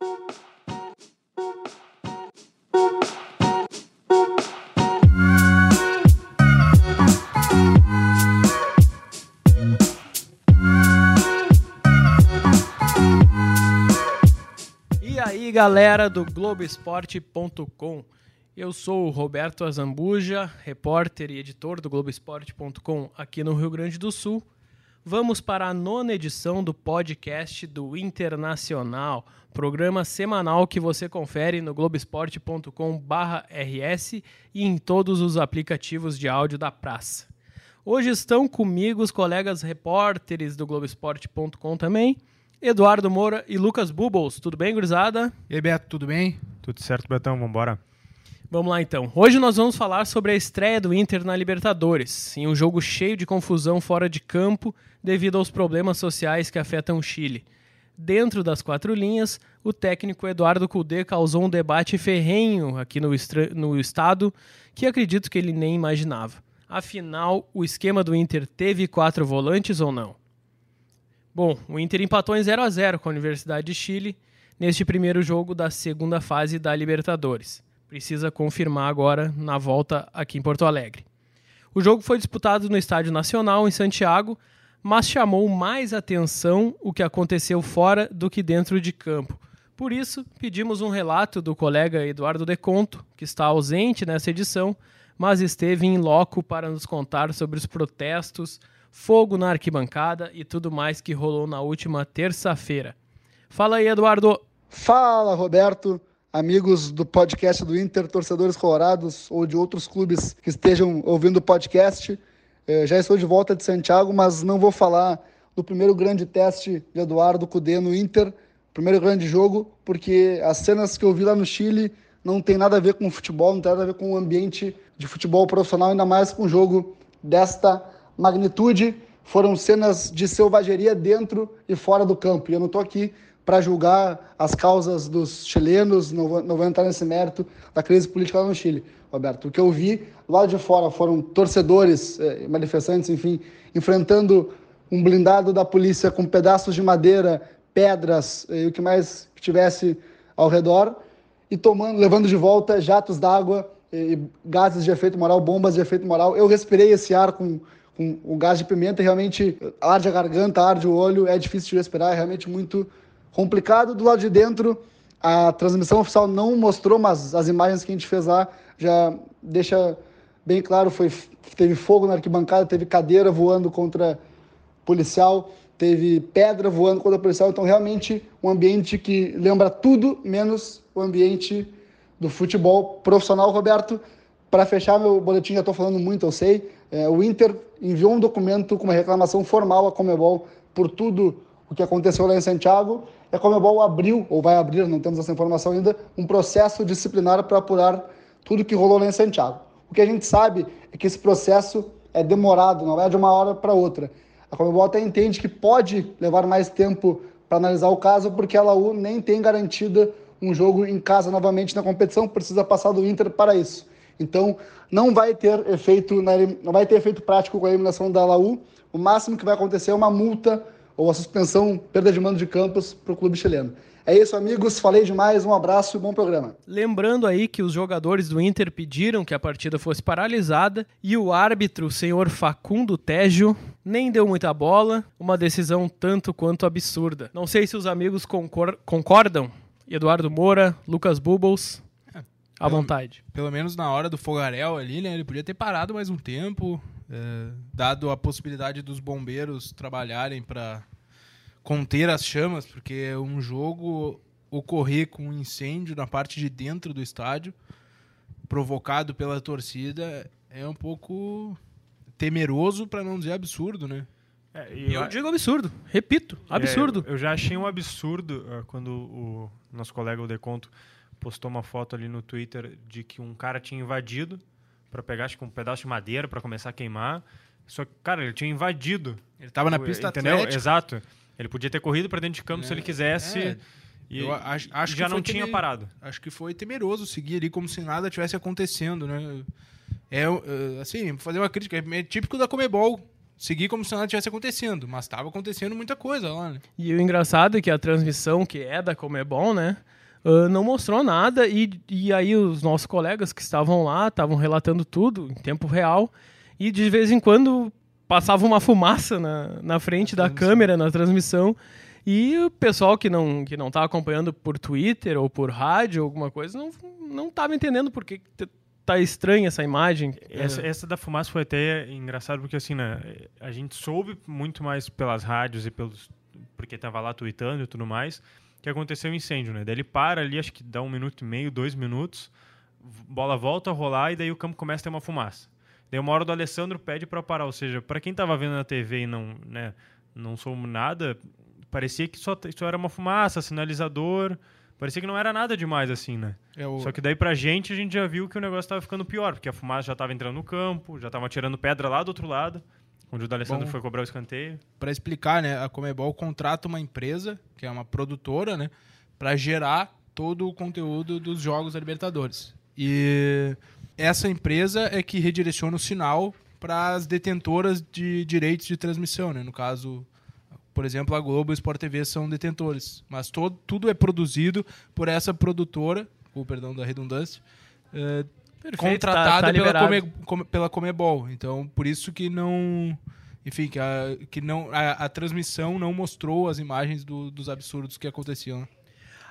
E aí, galera do Globoesporte.com. Eu sou o Roberto Azambuja, repórter e editor do Globoesporte.com aqui no Rio Grande do Sul. Vamos para a nona edição do podcast do Internacional, programa semanal que você confere no globesport.com/rs e em todos os aplicativos de áudio da praça. Hoje estão comigo os colegas repórteres do Globoesporte.com também, Eduardo Moura e Lucas Bubbles. Tudo bem, gurizada? E aí, Beto, tudo bem? Tudo certo, Betão, vambora. Vamos lá então. Hoje nós vamos falar sobre a estreia do Inter na Libertadores, em um jogo cheio de confusão fora de campo devido aos problemas sociais que afetam o Chile. Dentro das quatro linhas, o técnico Eduardo Cudê causou um debate ferrenho aqui no, no estado que acredito que ele nem imaginava. Afinal, o esquema do Inter teve quatro volantes ou não? Bom, o Inter empatou em 0 a 0 com a Universidade de Chile neste primeiro jogo da segunda fase da Libertadores. Precisa confirmar agora na volta aqui em Porto Alegre. O jogo foi disputado no Estádio Nacional, em Santiago, mas chamou mais atenção o que aconteceu fora do que dentro de campo. Por isso, pedimos um relato do colega Eduardo Deconto, que está ausente nessa edição, mas esteve em loco para nos contar sobre os protestos, fogo na arquibancada e tudo mais que rolou na última terça-feira. Fala aí, Eduardo. Fala, Roberto, amigos do podcast do Inter, torcedores colorados ou de outros clubes que estejam ouvindo o podcast. Eh, Já estou de volta de Santiago, mas não vou falar do primeiro grande teste de Eduardo Cudê no Inter, primeiro grande jogo, porque as cenas que eu vi lá no Chile não tem nada a ver com futebol, não tem nada a ver com o ambiente de futebol profissional, ainda mais com um jogo desta magnitude. Foram cenas de selvageria dentro e fora do campo. E eu não estou aqui para julgar as causas dos chilenos, não vou, não vou entrar nesse mérito da crise política lá no Chile, Roberto. O que eu vi lá de fora foram torcedores, eh, manifestantes, enfim, enfrentando um blindado da polícia com pedaços de madeira, pedras eh, e o que mais tivesse ao redor e tomando, levando de volta jatos d'água e gases de efeito moral, bombas de efeito moral. Eu respirei esse ar com, com o gás de pimenta realmente arde a garganta, arde o olho, é difícil de respirar, é realmente muito complicado. Do lado de dentro, a transmissão oficial não mostrou, mas as imagens que a gente fez lá já deixa bem claro, foi teve fogo na arquibancada, teve cadeira voando contra policial, teve pedra voando contra policial, então realmente um ambiente que lembra tudo menos o ambiente do futebol profissional, Roberto. Para fechar meu boletim, já estou falando muito, eu sei. É, o Inter enviou um documento com uma reclamação formal à Comebol por tudo o que aconteceu lá em Santiago. E a Comebol abriu, ou vai abrir, não temos essa informação ainda, um processo disciplinar para apurar tudo que rolou lá em Santiago. O que a gente sabe é que esse processo é demorado, não é de uma hora para outra. A Comebol até entende que pode levar mais tempo para analisar o caso, porque a Laú nem tem garantida um jogo em casa novamente na competição, precisa passar do Inter para isso. Então, não vai ter efeito, não vai ter efeito prático com a eliminação da Laú. O máximo que vai acontecer é uma multa ou a suspensão, perda de mando de campos para o clube chileno. É isso, amigos. Falei demais. Um abraço e bom programa. Lembrando aí que os jogadores do Inter pediram que a partida fosse paralisada e o árbitro, o senhor Facundo Tejo, nem deu muita bola. Uma decisão tanto quanto absurda. Não sei se os amigos concor concordam. Eduardo Moura, Lucas Bubbles, à pelo- vontade. Pelo menos na hora do fogaréu ali, né? Ele podia ter parado mais um tempo, é, dado a possibilidade dos bombeiros trabalharem para conter as chamas, porque um jogo ocorrer com um incêndio na parte de dentro do estádio, provocado pela torcida, é um pouco temeroso, para não dizer absurdo, né? É, Eu eu- digo absurdo. Repito, absurdo. É, eu já achei um absurdo ah, quando o nosso colega o Deconto postou uma foto ali no Twitter de que um cara tinha invadido para pegar acho um pedaço de madeira para começar a queimar. Só que, cara, ele tinha invadido. Ele tava na pista entendeu? atlética. Exato. Ele podia ter corrido para dentro de campo se ele quisesse. é. E Eu acho- acho já que não tinha teme- parado. Acho que foi temeroso seguir ali como se nada tivesse acontecendo, né? É, é, assim, fazer uma crítica, é típico da Comebol seguir como se nada tivesse acontecendo, mas estava acontecendo muita coisa lá, né? E o engraçado é que a transmissão, que é da Comebol, né? Uh, não mostrou nada e, e aí os nossos colegas que estavam lá estavam relatando tudo em tempo real e de vez em quando passava uma fumaça na, na frente da câmera na transmissão. E o pessoal que não que não estava acompanhando por Twitter ou por rádio alguma coisa não não estava entendendo por que tá estranha essa imagem. Essa, essa, da fumaça foi até engraçado porque assim, né, a gente soube muito mais pelas rádios e pelos porque tava lá tweetando e tudo mais que aconteceu um incêndio, né? Daí ele para ali, acho que dá um minuto e meio, dois minutos, bola volta a rolar e daí o campo começa a ter uma fumaça. Daí uma hora do Alessandro pede para parar, ou seja, para quem tava vendo na TV e não, né, não soube nada, parecia que só, só era uma fumaça, sinalizador, parecia que não era nada demais assim, né? É o... Só que daí pra gente a gente já viu que o negócio tava ficando pior, porque a fumaça já tava entrando no campo, já tava tirando pedra lá do outro lado. Onde o D'Alessandro foi cobrar o escanteio. Para explicar, né, a Comebol contrata uma empresa, que é uma produtora, né, para gerar todo o conteúdo dos jogos da Libertadores. E essa empresa é que redireciona o sinal para as detentoras de direitos de transmissão, né? No caso, por exemplo, a Globo e o Sport TV são detentores, mas todo, tudo é produzido por essa produtora, com perdão da redundância, eh, Perfeito, contratada tá, tá pela, Come, pela Comebol. Então, por isso que não. Enfim, que a, que não, a, a transmissão não mostrou as imagens do, dos absurdos que aconteciam.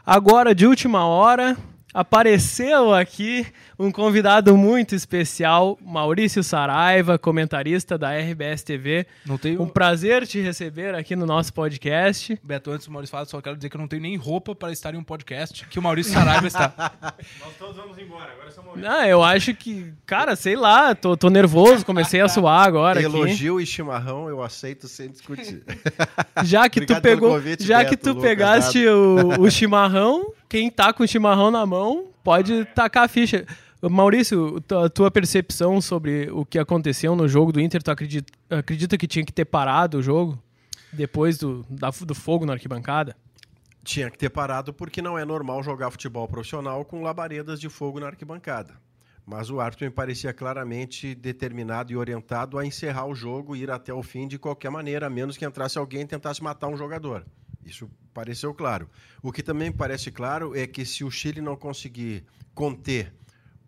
Agora, de última hora, apareceu aqui um convidado muito especial, Maurício Saraiva, comentarista da RBS TV. Não tenho... Um prazer te receber aqui no nosso podcast. Beto, antes do Maurício falar, só quero dizer que eu não tenho nem roupa para estar em um podcast que o Maurício Saraiva está. Nós todos vamos embora, agora só Maurício. Não, eu acho que, cara, sei lá, tô, tô nervoso, comecei a suar agora Elogio aqui. e chimarrão eu aceito sem discutir. Já que tu pegou, convite, já Beto, que tu pegaste o, o chimarrão, quem tá com o chimarrão na mão pode tacar a ficha. Maurício, a tua percepção sobre o que aconteceu no jogo do Inter, tu acredita, acredita que tinha que ter parado o jogo depois do, da, do fogo na arquibancada? Tinha que ter parado porque não é normal jogar futebol profissional com labaredas de fogo na arquibancada. Mas o árbitro me parecia claramente determinado e orientado a encerrar o jogo e ir até o fim de qualquer maneira, a menos que entrasse alguém e tentasse matar um jogador. Isso pareceu claro. O que também parece claro é que se o Chile não conseguir conter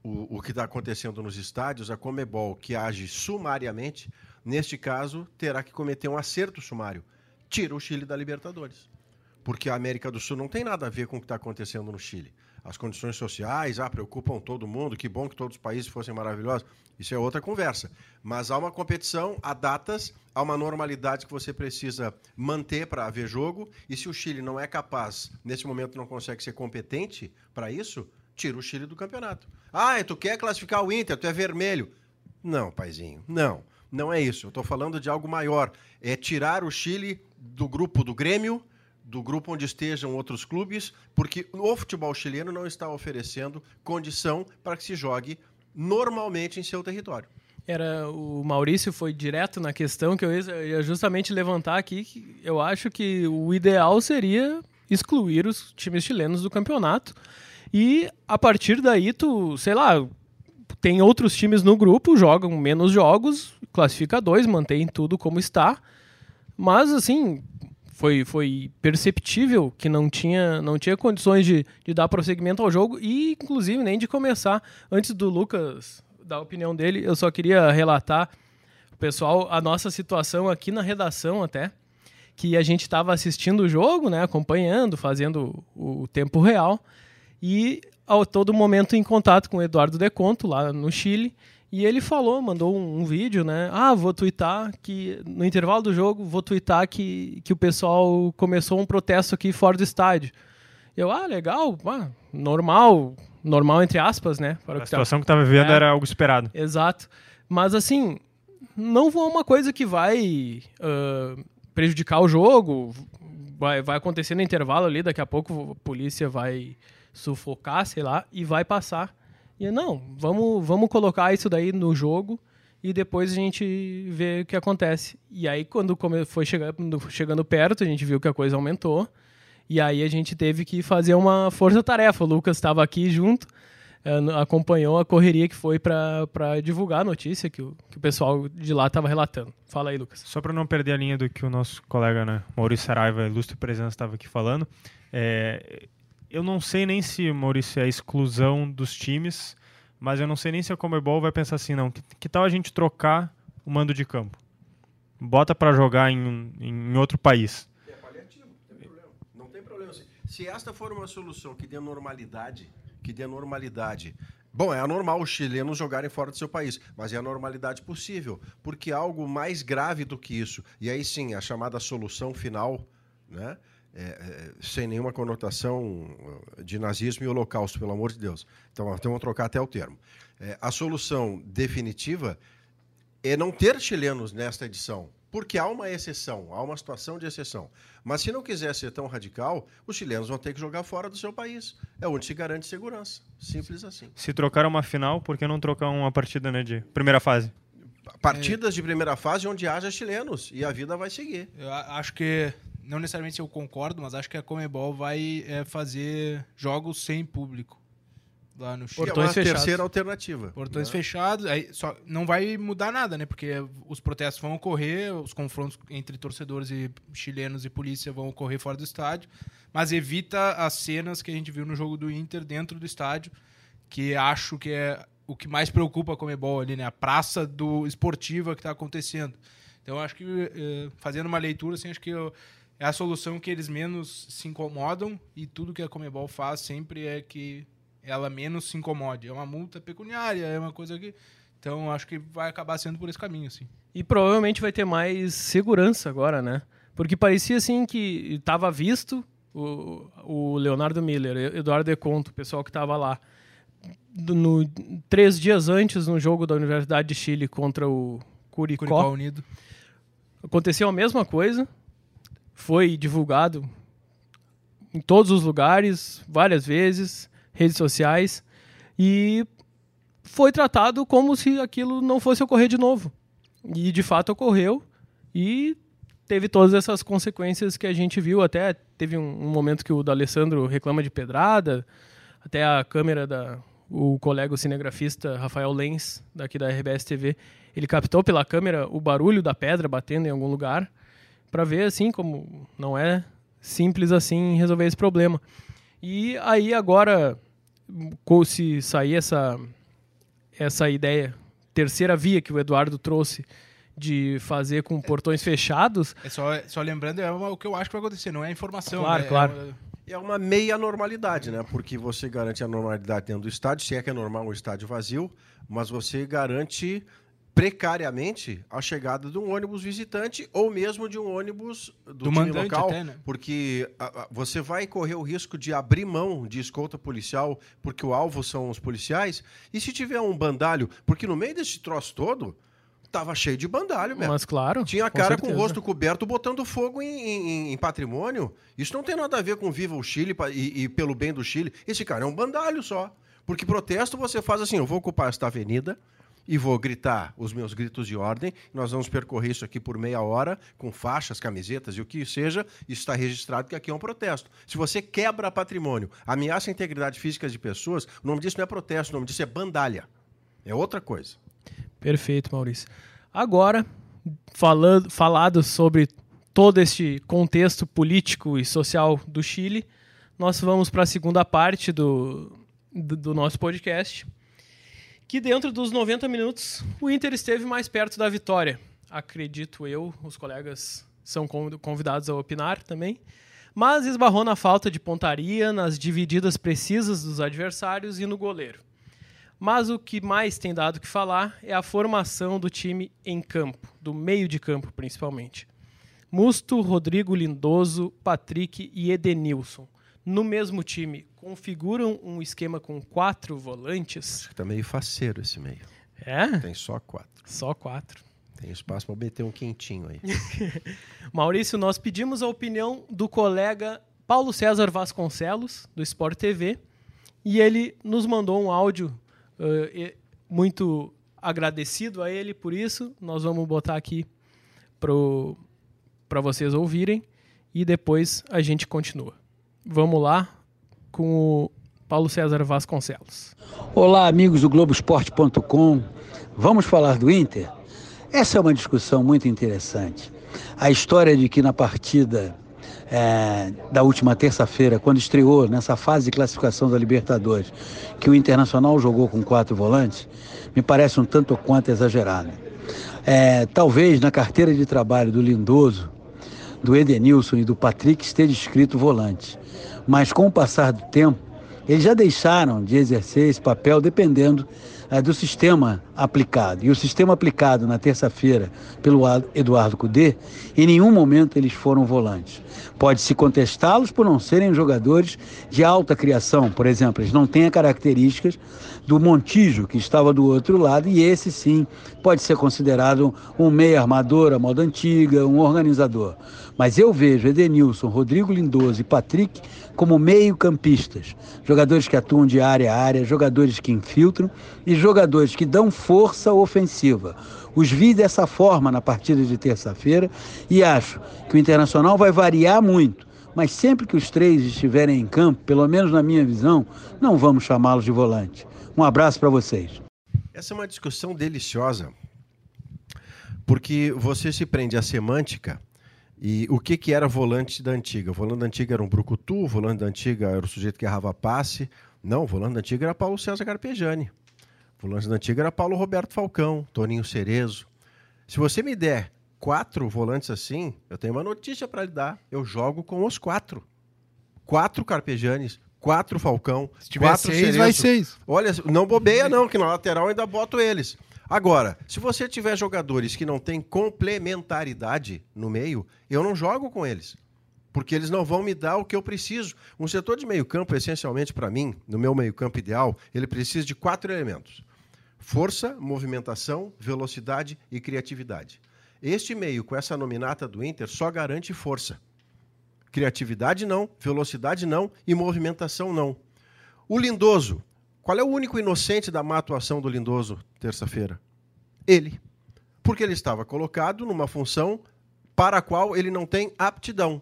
o, o que está acontecendo nos estádios, a Comebol, que age sumariamente, neste caso, terá que cometer um acerto sumário. Tira o Chile da Libertadores. Porque a América do Sul não tem nada a ver com o que está acontecendo no Chile as condições sociais, ah, preocupam todo mundo, que bom que todos os países fossem maravilhosos. Isso é outra conversa. Mas há uma competição, há datas, há uma normalidade que você precisa manter para haver jogo. E se o Chile não é capaz, nesse momento não consegue ser competente para isso, tira o Chile do campeonato. Ah, tu quer classificar o Inter, tu é vermelho. Não, paizinho, não. Não é isso. Eu estou falando de algo maior. É tirar o Chile do grupo do Grêmio, do grupo onde estejam outros clubes, porque o futebol chileno não está oferecendo condição para que se jogue normalmente em seu território. Era o Maurício foi direto na questão que eu ia justamente levantar aqui. Que eu acho que o ideal seria excluir os times chilenos do campeonato e a partir daí tu, sei lá, tem outros times no grupo, jogam menos jogos, classifica dois, mantém tudo como está. Mas assim, foi, foi perceptível que não tinha, não tinha condições de, de dar prosseguimento ao jogo e, inclusive, nem de começar. Antes do Lucas dar a opinião dele, eu só queria relatar, pessoal, a nossa situação aqui na redação até, que a gente estava assistindo o jogo, né, acompanhando, fazendo o, tempo real, e ao todo momento em contato com o Eduardo Deconto, lá no Chile, e ele falou, mandou um, um, vídeo, né? Ah, vou twittar que no intervalo do jogo vou twittar que, que o pessoal começou um protesto aqui fora do estádio. Eu, ah, legal, ah, normal, normal entre aspas, né? Para a situação que estava vivendo é, era algo esperado. Exato. Mas assim, não foi uma coisa que vai uh, prejudicar o jogo, vai, vai acontecer no intervalo ali, daqui a pouco a polícia vai sufocar, sei lá, e vai passar. E não, vamos, vamos colocar isso daí no jogo e depois a gente vê o que acontece. E aí, quando foi chegando, chegando perto, a gente viu que a coisa aumentou. E aí a gente teve que fazer uma força-tarefa. O Lucas estava aqui junto. uh, acompanhou a correria que foi para divulgar a notícia que o, que o pessoal de lá estava relatando. Fala aí, Lucas. Só para não perder a linha do que o nosso colega né, Maurício Saraiva, ilustre presença, estava aqui falando, é, eu não sei nem se, Maurício, é a exclusão dos times, mas eu não sei nem se a Comebol vai pensar assim, não. Que, que tal a gente trocar o mando de campo? Bota para jogar em, em outro país. É paliativo, não tem problema. Não tem problema. Se esta for uma solução que dê normalidade, que dê normalidade Bom, é anormal os chilenos jogarem fora do seu país, mas é a normalidade possível, porque algo mais grave do que isso, e aí sim, a chamada solução final, né? É, é, sem nenhuma conotação de nazismo e holocausto, pelo amor de Deus. Então, então vamos trocar até o termo. É, a solução definitiva é não ter chilenos nesta edição, porque há uma exceção, há uma situação de exceção. Mas se não quiser ser tão radical, os chilenos vão ter que jogar fora do seu país. É onde se garante segurança. Simples assim. Se trocar uma final, por que não trocar uma partida né, de primeira fase? Partidas de primeira fase onde haja chilenos e a vida vai seguir. Eu acho que não necessariamente eu concordo, mas acho que a Comebol vai é, fazer jogos sem público lá no Chile. Portões é uma fechados. terceira alternativa. Portões né? fechados, aí só não vai mudar nada, né? Porque os protestos vão ocorrer, os confrontos entre torcedores e chilenos e polícia vão ocorrer fora do estádio, mas evita as cenas que a gente viu no jogo do Inter dentro do estádio, que acho que é o que mais preocupa a Comebol ali, né? A praça do esportiva que está acontecendo. Então acho que eh, fazendo uma leitura, assim, acho que eu, é a solução que eles menos se incomodam e tudo que a Comebol faz sempre é que ela menos se incomode. É uma multa pecuniária, é uma coisa que. Então acho que vai acabar sendo por esse caminho, assim. E provavelmente vai ter mais segurança agora, né? Porque parecia assim que estava visto o, o Leonardo Miller, Eduardo Deconto, o pessoal que estava lá. No, três dias antes, no jogo da Universidade de Chile contra o Curicó, Curicó Unido. aconteceu a mesma coisa foi divulgado em todos os lugares, várias vezes, redes sociais, e foi tratado como se aquilo não fosse ocorrer de novo. E de fato ocorreu, e teve todas essas consequências que a gente viu. Até teve um, um momento que o D'Alessandro reclama de pedrada, até a câmera da. O colega o cinegrafista Rafael Lenz, daqui da RBS TV, ele captou pela câmera o barulho da pedra batendo em algum lugar para ver assim como não é simples assim resolver esse problema. E aí agora se sair essa essa ideia terceira via que o Eduardo trouxe de fazer com portões fechados. É só, só lembrando, é o que eu acho que vai acontecer, não é informação. Claro, né? claro. É, é uma meia normalidade, né? Porque você garante a normalidade dentro do estádio, se é que é normal um estádio vazio, mas você garante precariamente a chegada de um ônibus visitante ou mesmo de um ônibus do, do time local, até, né? porque a, a, você vai correr o risco de abrir mão de escolta policial porque o alvo são os policiais e se tiver um bandalho, porque no meio desse troço todo tava cheio de bandalho mesmo. Mas claro. Tinha cara com, com o rosto coberto botando fogo em, em, em, patrimônio. Isso não tem nada a ver com Viva o Chile e, e pelo bem do Chile. Esse cara é um bandalho só. Porque protesto você faz assim, eu vou ocupar esta avenida, e vou gritar os meus gritos de ordem. Nós vamos percorrer isso aqui por meia hora, com faixas, camisetas e o que seja. Isso está registrado que aqui é um protesto. Se você quebra patrimônio, ameaça a integridade física de pessoas, o nome disso não é protesto, o nome disso é bandalha. É outra coisa. Perfeito, Maurício. Agora, falando, falado sobre todo este contexto político e social do Chile, nós vamos para a segunda parte do, do, do nosso podcast que dentro dos 90 minutos o Inter esteve mais perto da vitória. Acredito eu, os colegas são convidados a opinar também, mas esbarrou na falta de pontaria, nas divididas precisas dos adversários e no goleiro. Mas o que mais tem dado que falar é a formação do time em campo, do meio de campo principalmente. Musto, Rodrigo Lindoso, Patrick e Edenilson no mesmo time configuram um esquema com quatro volantes. Acho que tá meio faceiro esse meio. É? Tem só quatro. Só quatro. Tem espaço para meter um quentinho aí. Maurício, nós pedimos a opinião do colega Paulo César Vasconcelos, do Sport TV, e ele nos mandou um áudio uh, muito agradecido a ele por isso. Nós vamos botar aqui para vocês ouvirem e depois a gente continua vamos lá com o Paulo César Vasconcelos. Olá, amigos do Globoesporte.com. Vamos falar do Inter? Essa é uma discussão muito interessante. A história de que na partida é, da última terça-feira, quando estreou nessa fase de classificação da Libertadores, que o Internacional jogou com quatro volantes, me parece um tanto quanto exagerado. É, talvez na carteira de trabalho do Lindoso, do Edenilson e do Patrick esteja escrito volante. Mas com o passar do tempo, eles já deixaram de exercer esse papel dependendo é, do sistema aplicado. E o sistema aplicado na terça-feira pelo Eduardo Cudê, em nenhum momento eles foram volantes. Pode-se contestá-los por não serem jogadores de alta criação, por exemplo, eles não têm as características do Montijo, que estava do outro lado, e esse sim pode ser considerado um meio armador, a moda antiga, um organizador. Mas eu vejo Edenilson, Rodrigo Lindoso e Patrick como meio-campistas, jogadores que atuam de área a área, jogadores que infiltram e jogadores que dão força ofensiva. Os vi dessa forma na partida de terça-feira e acho que o Internacional vai variar muito. Mas sempre que os três estiverem em campo, pelo menos na minha visão, não vamos chamá-los de volante. Um abraço para vocês. Essa é uma discussão deliciosa, porque você se prende à semântica e o que, que era volante da antiga? O volante da antiga era um brucutu, o volante da antiga era o sujeito que errava passe. Não, o volante da antiga era Paulo César Carpegiani. O volante da antiga era Paulo Roberto Falcão, Toninho Cerezo. Se você me der quatro volantes assim, eu tenho uma notícia para lhe dar. Eu jogo com os quatro. Quatro Carpegianes, quatro Falcão, Se tiver quatro seis, Cerezo. vai seis. Olha, não bobeia não, que na lateral eu ainda boto eles. Agora, se você tiver jogadores que não têm complementaridade no meio, eu não jogo com eles. Porque eles não vão me dar o que eu preciso. Um setor de meio-campo, essencialmente para mim, no meu meio-campo ideal, ele precisa de quatro elementos: força, movimentação, velocidade e criatividade. Este meio, com essa nominata do Inter, só garante força. Criatividade não, velocidade não e movimentação não. O Lindoso, qual é o único inocente da má atuação do Lindoso terça-feira? Ele. Porque ele estava colocado numa função para a qual ele não tem aptidão.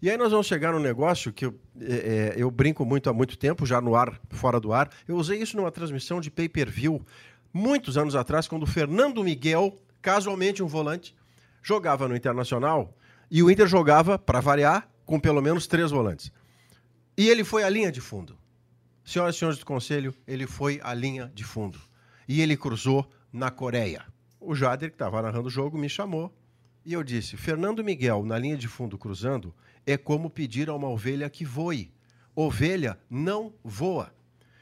E aí nós vamos chegar num negócio que eu, é, é, eu brinco muito há muito tempo, já no ar, fora do ar. Eu usei isso numa transmissão de pay-per-view, muitos anos atrás, quando o Fernando Miguel, casualmente um volante, jogava no Internacional e o Inter jogava, para variar, com pelo menos três volantes. E ele foi à linha de fundo. Senhoras e senhores do conselho, ele foi à linha de fundo. E ele cruzou na Coreia. O Jader, que estava narrando o jogo, me chamou e eu disse: Fernando Miguel, na linha de fundo cruzando, é como pedir a uma ovelha que voe. Ovelha não voa.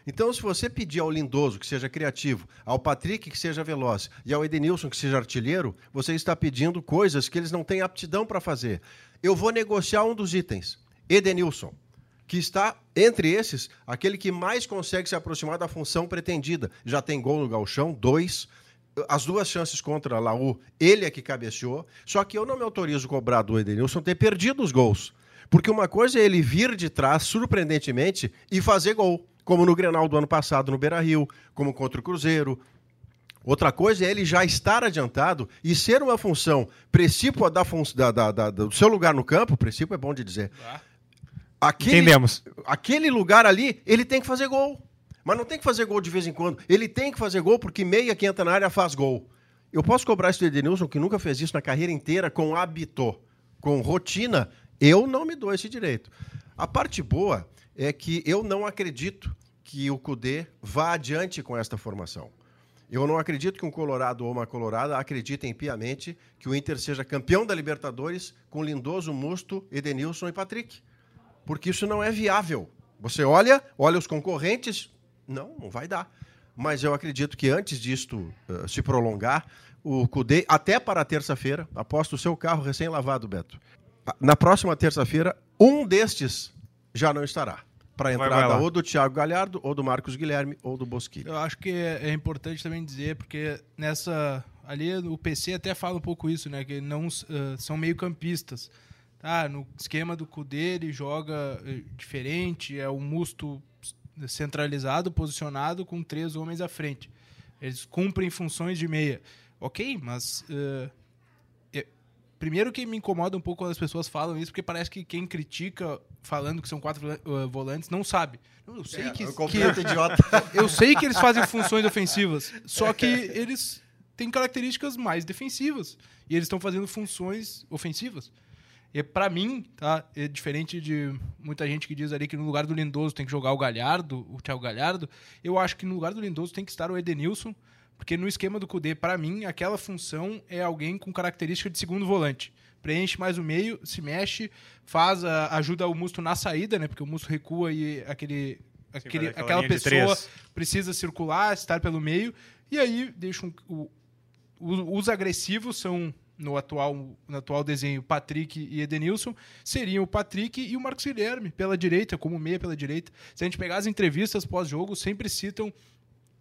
Então, se você pedir ao Lindoso que seja criativo, ao Patrick que seja veloz e ao Edenilson que seja artilheiro, você está pedindo coisas que eles não têm aptidão para fazer. Eu vou negociar um dos itens. Edenilson, que está, entre esses, aquele que mais consegue se aproximar da função pretendida. Já tem gol no galchão, dois. As duas chances contra a Laú, ele é que cabeceou. Só que eu não me autorizo cobrar do Edenilson ter perdido os gols. Porque uma coisa é ele vir de trás, surpreendentemente, e fazer gol. Como no Grenal do ano passado no Beira-Rio, como contra o Cruzeiro, Outra coisa é ele já estar adiantado e ser uma função precípua da fun da, da, da, do seu lugar no campo, princípio é bom de dizer. Aquele, Entendemos. Aquele lugar ali, ele tem que fazer gol. Mas não tem que fazer gol de vez em quando. Ele tem que fazer gol porque meia que entra na área faz gol. Eu posso cobrar isso do Edenilson, que nunca fez isso na carreira inteira, com hábito, com rotina. Eu não me dou esse direito. A parte boa é que eu não acredito que o Cudê vá adiante com esta formação. Eu não acredito que um colorado ou uma colorada acreditem piamente que o Inter seja campeão da Libertadores com Lindoso, Musto, Edenilson e Patrick. Porque isso não é viável. Você olha, olha os concorrentes, não, não vai dar. Mas eu acredito que antes disto uh, se prolongar, o Cudê, até para terça-feira, aposto o seu carro recém-lavado, Beto. Na próxima terça-feira, um destes já não estará para a Vai, entrada vai lá. ou do Thiago Galhardo, ou do Marcos Guilherme, ou do Bosquilha. Eu acho que é, importante também dizer, porque nessa. Ali o PC até fala um pouco isso, né? Que não eh, são meio campistas. Tá, no esquema do Cudê ele joga eh, diferente, é o musto centralizado, posicionado com três homens à frente. Eles cumprem funções de meia. Ok, mas é- primeiro que me incomoda um pouco quando as pessoas falam isso, porque parece que quem critica falando que são quatro uh, volantes não sabe. Eu sei É, que, um que completo idiota. eu sei que eles fazem funções ofensivas, só que eles têm características mais defensivas e eles estão fazendo funções ofensivas. E para mim, tá, é diferente de muita gente que diz ali que no lugar do Lindoso tem que jogar o Galhardo, o Thiago Galhardo, eu acho que no lugar do Lindoso tem que estar o Edenilson, porque no esquema do Cudê, para mim, aquela função é alguém com característica de segundo volante. Preenche mais o meio, se mexe, faz a- ajuda o Musto na saída, né? Porque o Musto recua e aquele, aquele, aquela aquela de pessoa precisa circular, estar pelo meio, e aí deixa um, o- os agressivos são no atual, no atual desenho Patrick e Edenilson, seriam o Patrick e o Marcos Guilherme pela direita, como meia pela direita. Se a gente pegar as entrevistas pós-jogo, sempre citam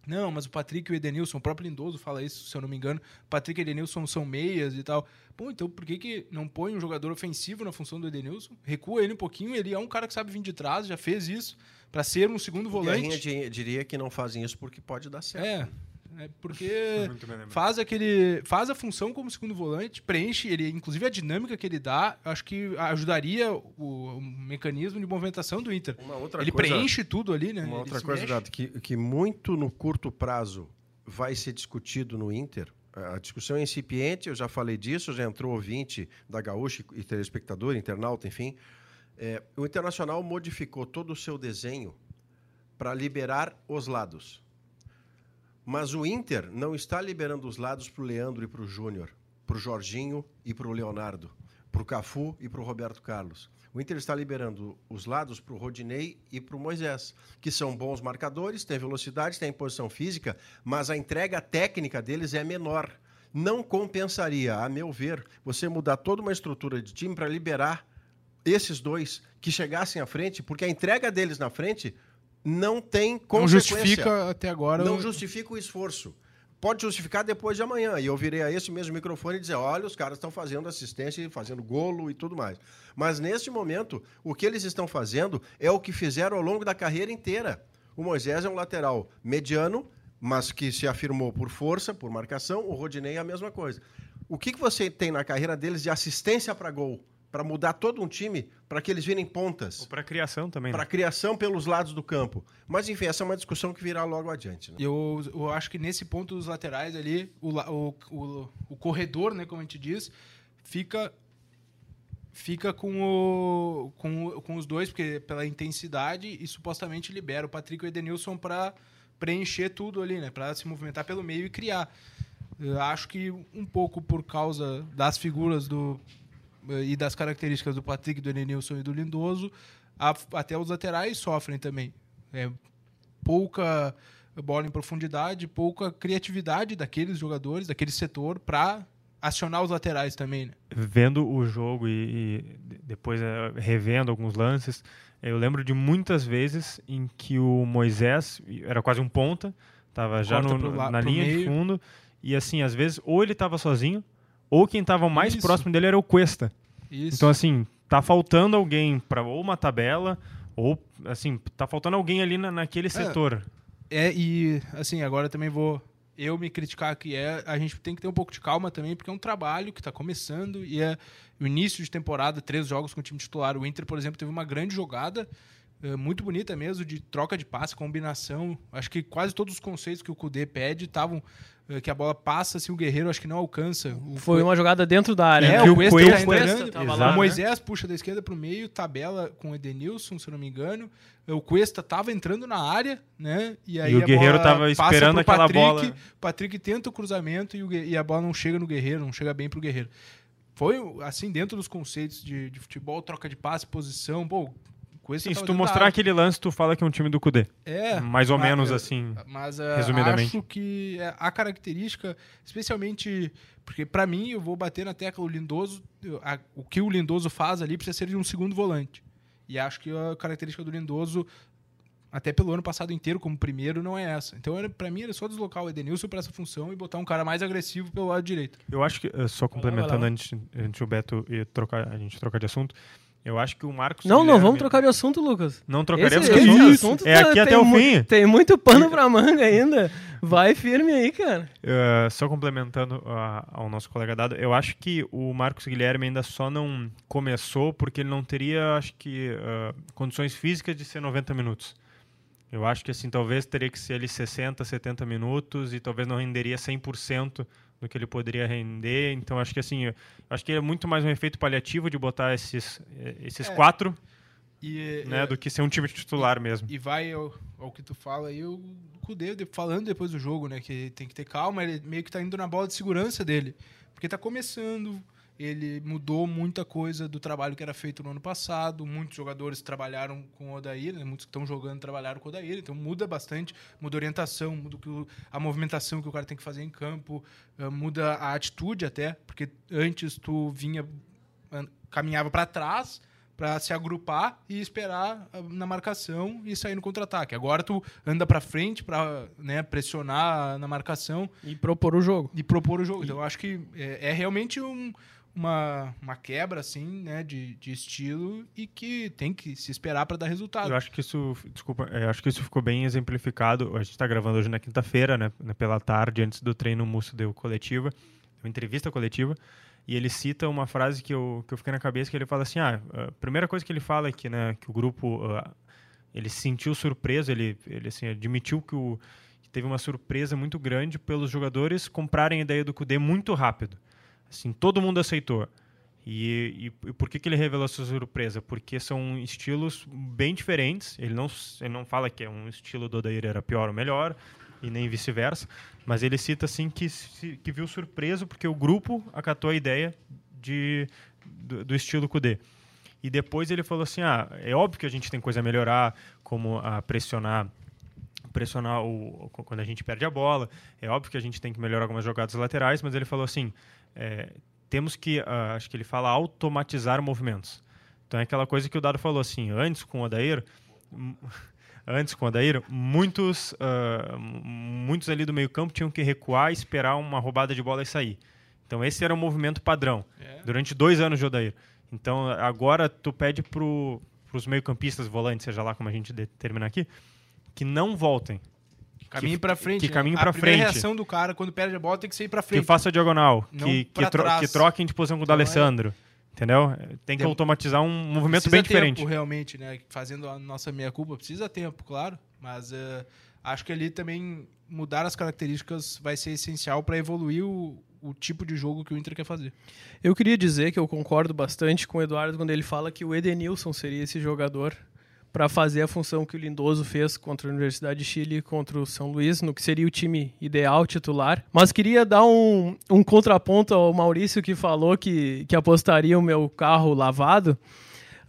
não, mas o Patrick e o Edenilson, o próprio Lindoso fala isso, se eu não me engano. Patrick e Edenilson são meias e tal. Pô, então por que, que não põe um jogador ofensivo na função do Edenilson? Recua ele um pouquinho, ele é um cara que sabe vir de trás, já fez isso, para ser um segundo Guerrinha volante. di- diria que não fazem isso porque pode dar certo. É, é porque faz aquele faz a função como segundo volante, preenche ele, inclusive a dinâmica que ele dá, acho que ajudaria o, o mecanismo de movimentação do Inter. Uma outra ele coisa, preenche tudo ali, né? Uma Ele outra coisa. Gato, que, que muito no curto prazo vai ser discutido no Inter. A discussão é incipiente, eu já falei disso, já entrou ouvinte da Gaúcha e telespectador, internauta, enfim. É, o Internacional modificou todo o seu desenho para liberar os lados. Mas o Inter não está liberando os lados para o Leandro e para o Júnior, para o Jorginho e para o Leonardo, para o Cafu e para o Roberto Carlos. O Inter está liberando os lados para o Rodinei e para o Moisés, que são bons marcadores, têm velocidade, têm posição física, mas a entrega técnica deles é menor. Não compensaria, a meu ver, você mudar toda uma estrutura de time para liberar esses dois que chegassem à frente, porque a entrega deles na frente não tem Não consequência. justifica até agora. Não justifica o esforço. Pode justificar depois de amanhã. E eu virei a esse mesmo microfone e dizer: olha, os caras estão fazendo assistência, e fazendo golo e tudo mais. Mas neste momento, o que eles estão fazendo é o que fizeram ao longo da carreira inteira. O Moisés é um lateral mediano, mas que se afirmou por força, por marcação. O Rodinei é a mesma coisa. O que, que você tem na carreira deles de assistência para gol? Para mudar todo um time, para que eles virem pontas? Ou para criação também, para né? criação pelos lados do campo. Mas, enfim, essa é uma discussão que virá logo adiante. né? Eu, eu acho que nesse ponto dos laterais ali, o, o, o, o corredor, né, como a gente diz, fica fica com, o, com, o- com os dois, porque pela intensidade e supostamente libera o Patrick e o Edenilson para preencher tudo ali, né, para se movimentar pelo meio e criar. Eu acho que um pouco por causa das figuras do e das características do Patrick, do Edenilson e do Lindoso, a- até os laterais sofrem também. É, pouca bola em profundidade, pouca criatividade daqueles jogadores, daquele setor, para acionar os laterais também. Né? Vendo o jogo e, e de- depois eh, revendo alguns lances, eu lembro de muitas vezes em que o Moisés era quase um ponta, estava já no- na linha de meio. fundo, e assim, às vezes, ou ele estava sozinho, ou quem estava mais Isso. próximo dele era o Cuesta. Isso. Então, assim, tá faltando alguém para ou uma tabela, ou, assim, tá faltando alguém ali na, naquele setor. É, e assim, agora também vou eu me criticar que é, a gente tem que ter um pouco de calma também, porque é um trabalho que está começando e é o início de temporada, três jogos com o time titular. O Inter, por exemplo, teve uma grande jogada, muito bonita mesmo, de troca de passe, combinação. Acho que quase todos os conceitos que o Kudê pede estavam eh, que a bola passa, assim, o Guerreiro acho que não alcança. O Foi uma jogada dentro da área. É, né? o o Cuesta, Cuesta- tá Cuesta lá, o né? Moisés puxa da esquerda para o meio, tabela com o Edenilson, se eu não me engano. O Cuesta tava entrando na área, né? E, aí o a Guerreiro bola tava passa esperando pro aquela Patrick, bola. O Patrick tenta o cruzamento e, o e a bola não chega no Guerreiro, não chega bem pro Guerreiro. Foi, assim, dentro dos conceitos de, de futebol, troca de passe, posição. Pô, Cuesta Sim, se tu mostrar área. aquele lance, tu fala que é um time do Cudê. É, Mais ou mas, menos é, assim. Mas é, resumidamente. acho que é, a característica, especialmente porque pra mim eu vou bater na tecla o Lindoso, a- o que o Lindoso faz ali precisa ser de um segundo volante. E acho que a característica do Lindoso até pelo ano passado inteiro como primeiro não é essa. Então era para mim era só deslocar o Edenilson para essa função e botar um cara mais agressivo pelo lado direito. Eu acho que, eh, só vai complementando lá. antes, antes o Beto e trocar, a gente trocar de assunto, eu acho que o Marcos. Não, não, Guilherme- vamos trocar de assunto, Lucas. Não trocaremos Esse- de esse assunto. assunto É tá- aqui até o fim. Tem muito pano pra manga ainda. Vai firme aí, cara. Uh, só complementando uh, ao nosso colega Dado, eu acho que o Marcos Guilherme ainda só não começou porque ele não teria, acho que, uh, condições físicas de ser 90 minutos. Eu acho que assim, talvez teria que ser ali 60, 70 minutos e talvez não renderia 100% do que ele poderia render. Então acho que assim, acho que é muito mais um efeito paliativo de botar esses esses é. quatro e, né, é, do que ser um time titular e, mesmo. E vai ao, ao, que tu fala aí, o Cudê falando depois do jogo, né, que tem que ter calma, ele meio que tá indo na bola de segurança dele, porque tá começando, ele mudou muita coisa do trabalho que era feito no ano passado. Muitos jogadores trabalharam com o Odair, né? muitos que estão jogando trabalharam com o Odair, então muda bastante, muda a orientação, muda a movimentação que o cara tem que fazer em campo, eh, muda a atitude até, porque antes tu vinha caminhava para trás para se agrupar e esperar ah, na marcação e sair no contra-ataque. Agora tu anda para frente para né, pressionar na marcação e propor o jogo. E propor o jogo. Então eu acho que é, é realmente um, uma, uma quebra assim, né, de, de estilo e que tem que se esperar para dar resultado. Eu acho que isso, desculpa, eu acho que isso ficou bem exemplificado. A gente está gravando hoje na quinta-feira, né, pela tarde, antes do treino Musso deu coletiva, uma entrevista coletiva. E ele cita uma frase que eu, que eu fiquei na cabeça, que ele fala assim, ah, a primeira coisa que ele fala é que, né, que o grupo, uh, ele se sentiu surpreso, ele, ele assim, admitiu que, o, teve uma surpresa muito grande pelos jogadores comprarem a ideia do Kudê muito rápido. Assim, todo mundo aceitou. E, e, e, por que, que ele revelou essa surpresa? Porque são estilos bem diferentes. Ele não, ele não fala que é um estilo do Odair era pior ou melhor, e nem vice-versa. Mas ele cita assim que, que viu surpreso porque o grupo acatou a ideia de, do, do estilo Kudê. E depois ele falou assim: ah, é óbvio que a gente tem coisa a melhorar, como a pressionar pressionar o, quando a gente perde a bola. É óbvio que a gente tem que melhorar algumas jogadas laterais, mas ele falou assim: é, temos que, uh, acho que ele fala, automatizar movimentos. Então é aquela coisa que o Dado falou assim: antes com o Odair, antes com o Adair, muitos, uh, muitos ali do meio campo tinham que recuar, esperar uma roubada de bola e sair. Então esse era o movimento padrão é. durante dois anos de Odair. Então agora tu pede para os meio campistas, volantes, seja lá como a gente determina aqui, que não voltem. Caminhe para frente. Que né? caminhe para frente. A reação do cara quando perde a bola tem que sair para frente. Que faça a diagonal, que, que, tro que, troquem de posição com o então, D'Alessandro. É Entendeu? Tem que automatizar um movimento precisa bem tempo, diferente. realmente, né? Fazendo a nossa meia-culpa, precisa tempo, claro. Mas uh, acho que ali também mudar as características vai ser essencial para evoluir o, o tipo de jogo que o Inter quer fazer. Eu queria dizer que eu concordo bastante com o Eduardo quando ele fala que o Edenilson seria esse jogador para fazer a função que o Lindoso fez contra a Universidade de Chile e contra o São Luís, no que seria o time ideal titular. Mas queria dar um, um contraponto ao Maurício que falou que, que apostaria o meu carro lavado.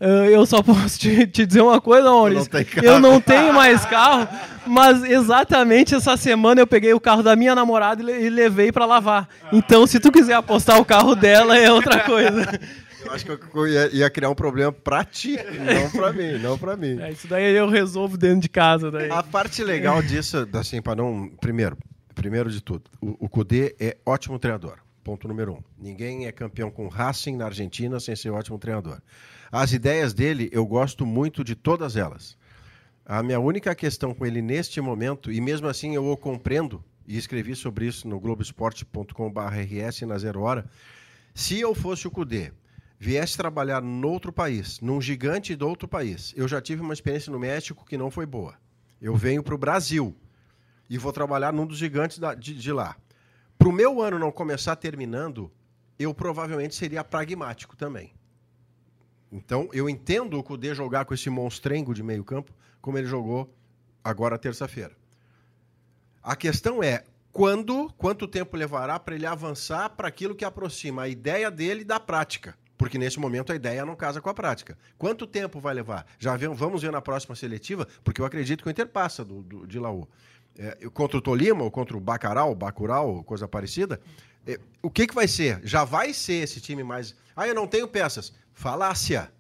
Uh, eu só posso te, te, dizer uma coisa, Maurício. Não eu não tenho mais carro, mas exatamente essa semana eu peguei o carro da minha namorada e, e levei para lavar. Então, se tu quiser apostar o carro dela, é outra coisa. Acho que eu ia, ia, criar um problema pra ti, não pra mim, não pra mim. É, isso daí eu resolvo dentro de casa. Daí. A parte legal disso, assim, para não. Primeiro, primeiro de tudo, o, o Kudê é ótimo treinador. Ponto número um. Ninguém é campeão com Racing na Argentina sem ser ótimo treinador. As ideias dele, eu gosto muito de todas elas. A minha única questão com ele neste momento, e mesmo assim eu o compreendo, e escrevi sobre isso no globoesporte.com.br na Zero Hora, se eu fosse o Cudê, viesse trabalhar noutro país, num gigante de outro país. Eu já tive uma experiência no México que não foi boa. Eu venho para o Brasil e vou trabalhar num dos gigantes da, de, de lá. Para o meu ano não começar terminando, eu provavelmente seria pragmático também. Então, eu entendo o Cudê jogar com esse monstrengo de meio campo, como ele jogou agora terça-feira. A questão é, quando, quanto tempo levará para ele avançar para aquilo que aproxima a ideia dele da prática? Porque nesse momento a ideia não casa com a prática. Quanto tempo vai levar? Já vamos ver na próxima seletiva, porque eu acredito que o Inter passa do, do de Laú. É, contra o Tolima ou contra o Bacaral, Bacural, coisa parecida. É, o que, que vai ser? Já vai ser esse time mais. Ah, eu não tenho peças. Falácia.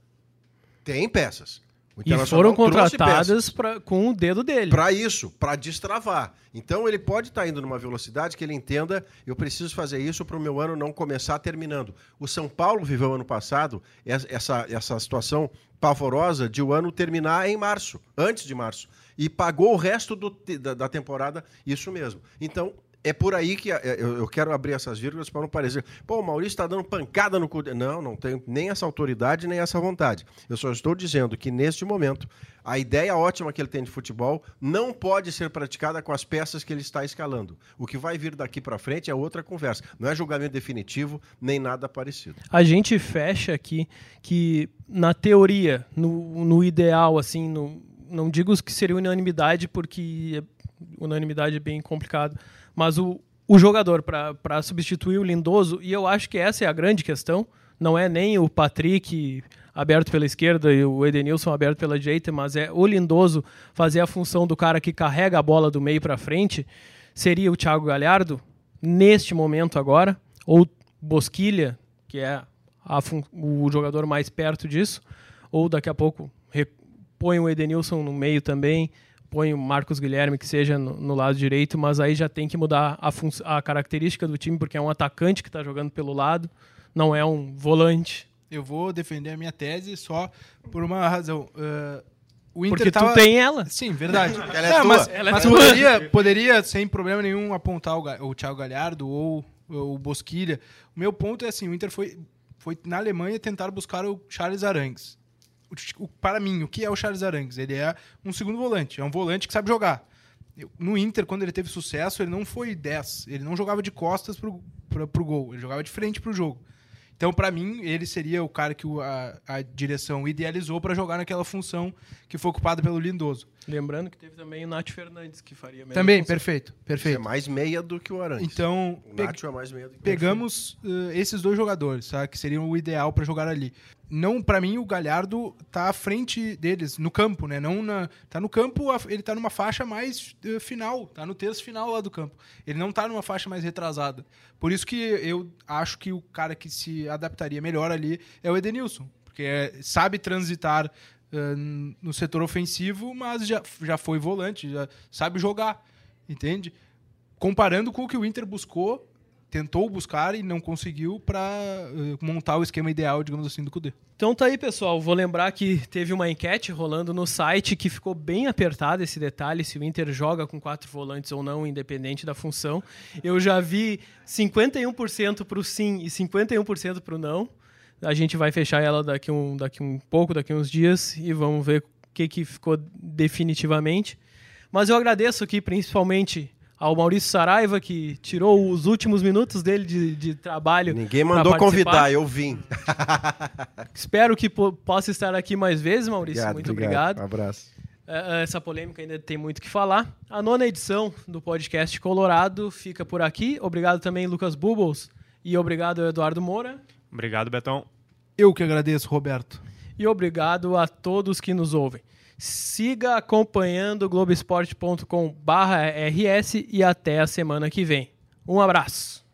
Tem peças. E foram contratadas pra, com o dedo dele. para isso, para destravar. Então ele pode estar indo numa velocidade que ele entenda, eu preciso fazer isso para o meu ano não começar terminando. O São Paulo viveu ano passado es- essa, essa situação pavorosa de o ano terminar em março, antes de março, e pagou o resto do da, da temporada isso mesmo. Então é por aí que é, eu, quero abrir essas vírgulas para não parecer, pô, o Maurício está dando pancada no cu. de-". Não, não tenho nem essa autoridade, nem essa vontade. Eu só estou dizendo que neste momento a ideia ótima que ele tem de futebol não pode ser praticada com as peças que ele está escalando. O que vai vir daqui para frente é outra conversa. Não é julgamento definitivo, nem nada parecido. A gente fecha aqui que, na teoria, no, no ideal, assim, no, não digo que seria unanimidade, porque é- unanimidade é bem complicado, mas o, o jogador para substituir o Lindoso, e eu acho que essa é a grande questão, não é nem o Patrick aberto pela esquerda e o Edenilson aberto pela direita, mas é o Lindoso fazer a função do cara que carrega a bola do meio para frente, seria o Thiago Galhardo, neste momento agora, ou Bosquilha, que é a o jogador mais perto disso, ou daqui a pouco põe o Edenilson no meio também, põe o Marcos Guilherme que seja no, no lado direito, mas aí já tem que mudar a, a característica do time, porque é um atacante que está jogando pelo lado, não é um volante. Eu vou defender a minha tese só por uma razão. Uh, o Inter Porque tava... tu tem ela. Sim, verdade. Ela é Não, tua. Mas, Ela é mas tua. poderia, poderia, sem problema nenhum, apontar o, o Thiago Galhardo ou, ou o Bosquilha. O meu ponto é assim, o Inter foi, foi na Alemanha tentar buscar o Charles Arangues. O o- para mim, o que é o Charles Arangues? Ele é um segundo volante, é um volante que sabe jogar. No Inter, quando ele teve sucesso, ele não foi 10. Ele não jogava de costas pro, pro, pro gol, ele jogava de frente pro jogo. Então, pra mim, ele seria o cara que o- a, a direção idealizou pra jogar naquela função que foi ocupada pelo Lindoso. Lembrando que teve também o Nath Fernandes, que faria a mesma Também, função. perfeito, É perfeito. mais meia do que o Arantes. Então, o Nacho é mais meia do que o pegamos eh, esses dois jogadores, tá? que seriam o ideal pra jogar ali. Não, para mim o Galhardo tá à frente deles no campo, né? Não na, tá no campo, ele tá numa faixa mais eh, final, tá no terço final lá do campo. Ele não tá numa faixa mais retrasada. Por isso que eu acho que o cara que se adaptaria melhor ali é o Edenilson, porque é- sabe transitar eh, no setor ofensivo, mas já, já foi volante, já sabe jogar, entende? comparando com o que o Inter buscou, tentou buscar e não conseguiu para montar o esquema ideal, digamos assim, do Cudê. Então tá aí, pessoal. Vou lembrar que teve uma enquete rolando no site que ficou bem apertado esse detalhe, se o Inter joga com quatro volantes ou não, independente da função. Eu já vi 51% pro sim e 51% pro não. A gente vai fechar ela daqui um, daqui um pouco, daqui uns dias, e vamos ver o que, que ficou definitivamente. Mas eu agradeço aqui principalmente ao Maurício Saraiva, que tirou os últimos minutos dele de, de trabalho. Ninguém mandou convidar, eu vim. Espero que po- possa estar aqui mais vezes, Maurício. Muito obrigado. Um abraço. É, Essa polêmica ainda tem muito o que falar. A nona edição do podcast Colorado fica por aqui. Obrigado também, Lucas Bubbles. E obrigado, Eduardo Moura. Obrigado, Betão. Eu que agradeço, Roberto. E obrigado a todos que nos ouvem. Siga acompanhando globesport.com/rs e até a semana que vem. Um abraço.